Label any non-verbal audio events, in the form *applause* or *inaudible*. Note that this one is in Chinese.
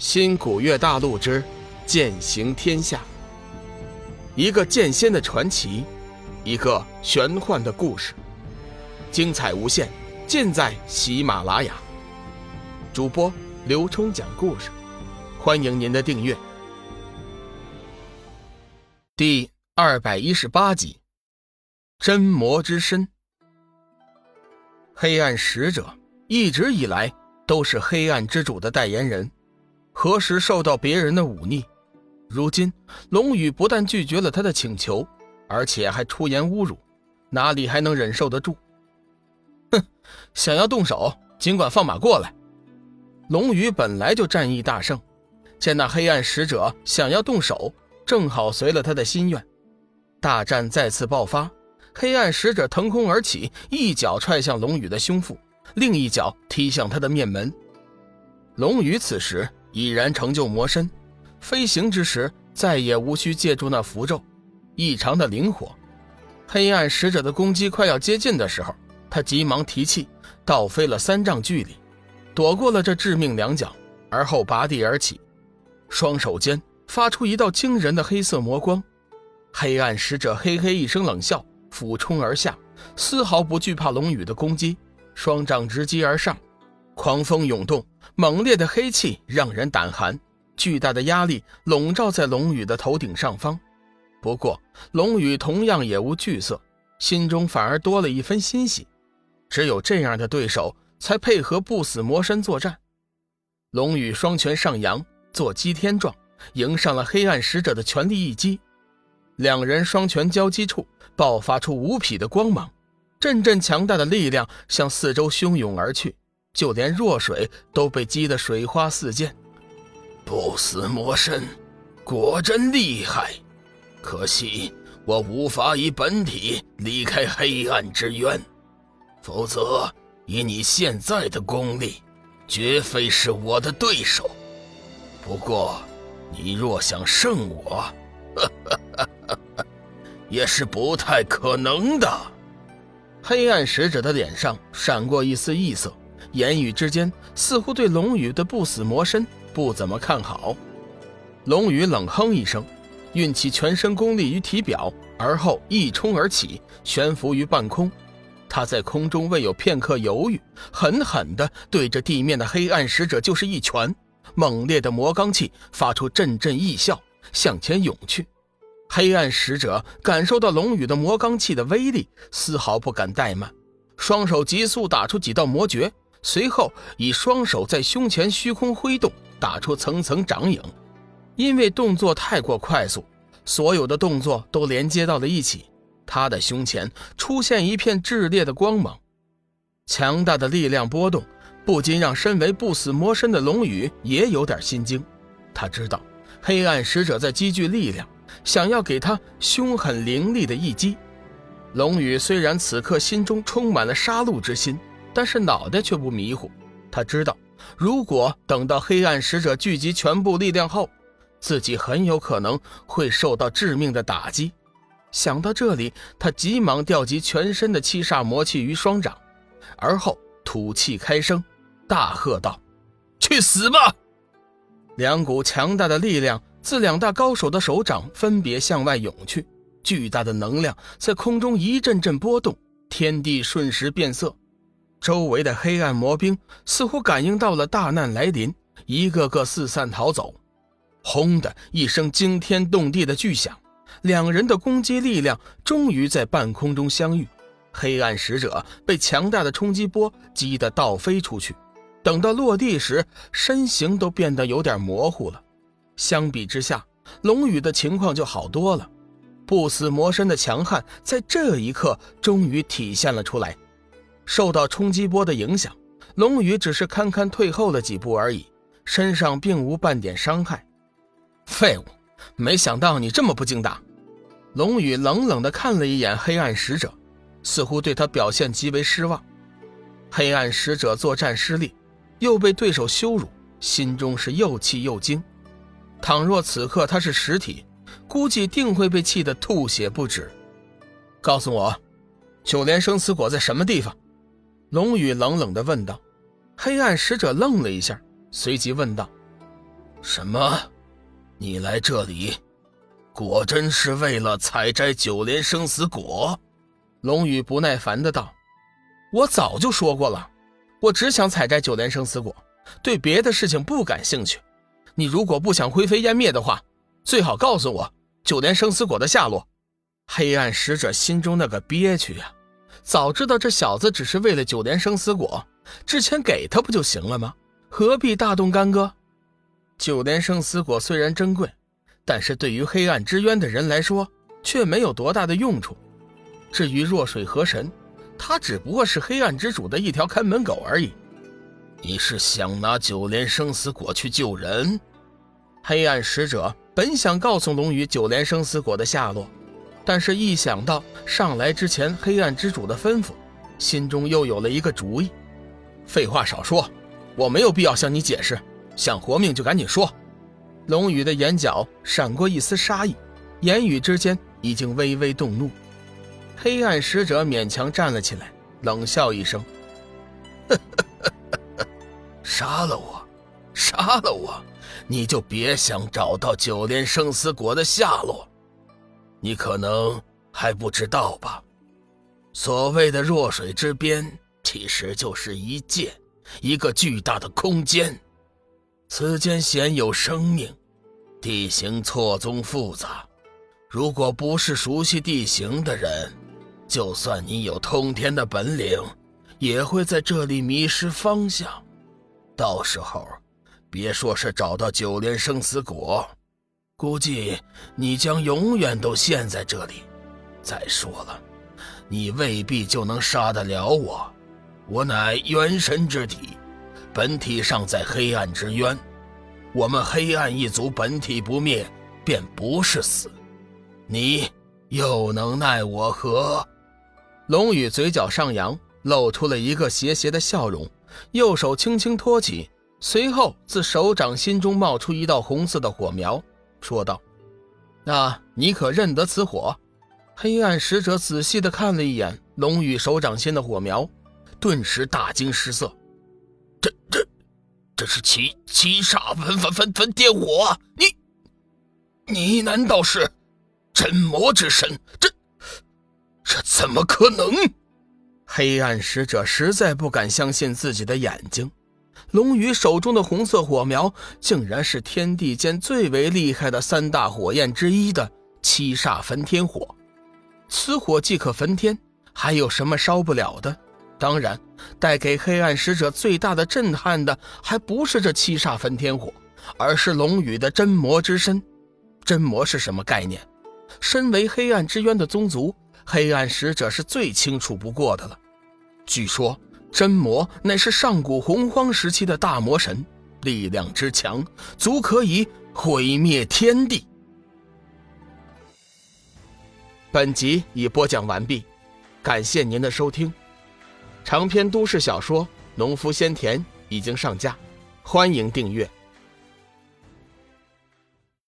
新古月大陆之剑行天下，一个剑仙的传奇，一个玄幻的故事，精彩无限，尽在喜马拉雅。主播刘冲讲故事，欢迎您的订阅。第二百一十八集，真魔之身。黑暗使者一直以来都是黑暗之主的代言人。何时受到别人的忤逆？如今龙宇不但拒绝了他的请求，而且还出言侮辱，哪里还能忍受得住？哼！想要动手，尽管放马过来。龙宇本来就战意大盛，见那黑暗使者想要动手，正好随了他的心愿。大战再次爆发，黑暗使者腾空而起，一脚踹向龙宇的胸腹，另一脚踢向他的面门。龙宇此时。已然成就魔身，飞行之时再也无需借助那符咒，异常的灵活。黑暗使者的攻击快要接近的时候，他急忙提气，倒飞了三丈距离，躲过了这致命两脚，而后拔地而起，双手间发出一道惊人的黑色魔光。黑暗使者嘿嘿一声冷笑，俯冲而下，丝毫不惧怕龙宇的攻击，双掌直击而上。狂风涌动，猛烈的黑气让人胆寒，巨大的压力笼罩在龙宇的头顶上方。不过，龙宇同样也无惧色，心中反而多了一分欣喜。只有这样的对手，才配合不死魔身作战。龙宇双拳上扬，做击天状，迎上了黑暗使者的全力一击。两人双拳交击处，爆发出无匹的光芒，阵阵强大的力量向四周汹涌而去。就连弱水都被击得水花四溅，不死魔身果真厉害，可惜我无法以本体离开黑暗之渊，否则以你现在的功力，绝非是我的对手。不过，你若想胜我，*laughs* 也是不太可能的。黑暗使者的脸上闪过一丝异色。言语之间，似乎对龙宇的不死魔身不怎么看好。龙宇冷哼一声，运起全身功力于体表，而后一冲而起，悬浮于半空。他在空中未有片刻犹豫，狠狠地对着地面的黑暗使者就是一拳。猛烈的魔罡气发出阵阵异啸，向前涌去。黑暗使者感受到龙宇的魔罡气的威力，丝毫不敢怠慢，双手急速打出几道魔诀。随后，以双手在胸前虚空挥动，打出层层掌影。因为动作太过快速，所有的动作都连接到了一起。他的胸前出现一片炽烈的光芒，强大的力量波动，不禁让身为不死魔身的龙宇也有点心惊。他知道，黑暗使者在积聚力量，想要给他凶狠凌厉的一击。龙宇虽然此刻心中充满了杀戮之心。但是脑袋却不迷糊，他知道，如果等到黑暗使者聚集全部力量后，自己很有可能会受到致命的打击。想到这里，他急忙调集全身的七煞魔气于双掌，而后吐气开声，大喝道：“去死吧！”两股强大的力量自两大高手的手掌分别向外涌去，巨大的能量在空中一阵阵波动，天地瞬时变色。周围的黑暗魔兵似乎感应到了大难来临，一个个四散逃走。轰的一声惊天动地的巨响，两人的攻击力量终于在半空中相遇。黑暗使者被强大的冲击波击得倒飞出去，等到落地时，身形都变得有点模糊了。相比之下，龙宇的情况就好多了。不死魔身的强悍在这一刻终于体现了出来。受到冲击波的影响，龙宇只是堪堪退后了几步而已，身上并无半点伤害。废物，没想到你这么不经打！龙宇冷冷地看了一眼黑暗使者，似乎对他表现极为失望。黑暗使者作战失利，又被对手羞辱，心中是又气又惊。倘若此刻他是实体，估计定会被气得吐血不止。告诉我，九连生死果在什么地方？龙宇冷冷地问道：“黑暗使者愣了一下，随即问道：‘什么？你来这里，果真是为了采摘九莲生死果？龙宇不耐烦的道：“我早就说过了，我只想采摘九莲生死果，对别的事情不感兴趣。你如果不想灰飞烟灭的话，最好告诉我九莲生死果的下落。”黑暗使者心中那个憋屈呀！早知道这小子只是为了九莲生死果，之前给他不就行了吗？何必大动干戈？九莲生死果虽然珍贵，但是对于黑暗之渊的人来说，却没有多大的用处。至于弱水河神，他只不过是黑暗之主的一条看门狗而已。你是想拿九莲生死果去救人？黑暗使者本想告诉龙宇九莲生死果的下落。但是，一想到上来之前黑暗之主的吩咐，心中又有了一个主意。废话少说，我没有必要向你解释，想活命就赶紧说。龙宇的眼角闪过一丝杀意，言语之间已经微微动怒。黑暗使者勉强站了起来，冷笑一声：“ *laughs* 杀了我，杀了我，你就别想找到九莲生死果的下落。”你可能还不知道吧？所谓的弱水之边，其实就是一界，一个巨大的空间。此间鲜有生命，地形错综复杂。如果不是熟悉地形的人，就算你有通天的本领，也会在这里迷失方向。到时候，别说是找到九莲生死果。估计你将永远都陷在这里。再说了，你未必就能杀得了我。我乃元神之体，本体尚在黑暗之渊。我们黑暗一族本体不灭，便不是死。你又能奈我何？龙宇嘴角上扬，露出了一个邪邪的笑容，右手轻轻托起，随后自手掌心中冒出一道红色的火苗。说道：“那你可认得此火？”黑暗使者仔细的看了一眼龙宇手掌心的火苗，顿时大惊失色：“这、这、这是七七煞焚焚焚焚天火！你、你难道是真魔之神？这、这怎么可能？”黑暗使者实在不敢相信自己的眼睛。龙宇手中的红色火苗，竟然是天地间最为厉害的三大火焰之一的七煞焚天火。此火既可焚天，还有什么烧不了的？当然，带给黑暗使者最大的震撼的，还不是这七煞焚天火，而是龙宇的真魔之身。真魔是什么概念？身为黑暗之渊的宗族，黑暗使者是最清楚不过的了。据说。真魔乃是上古洪荒时期的大魔神，力量之强，足可以毁灭天地。本集已播讲完毕，感谢您的收听。长篇都市小说《农夫先田》已经上架，欢迎订阅。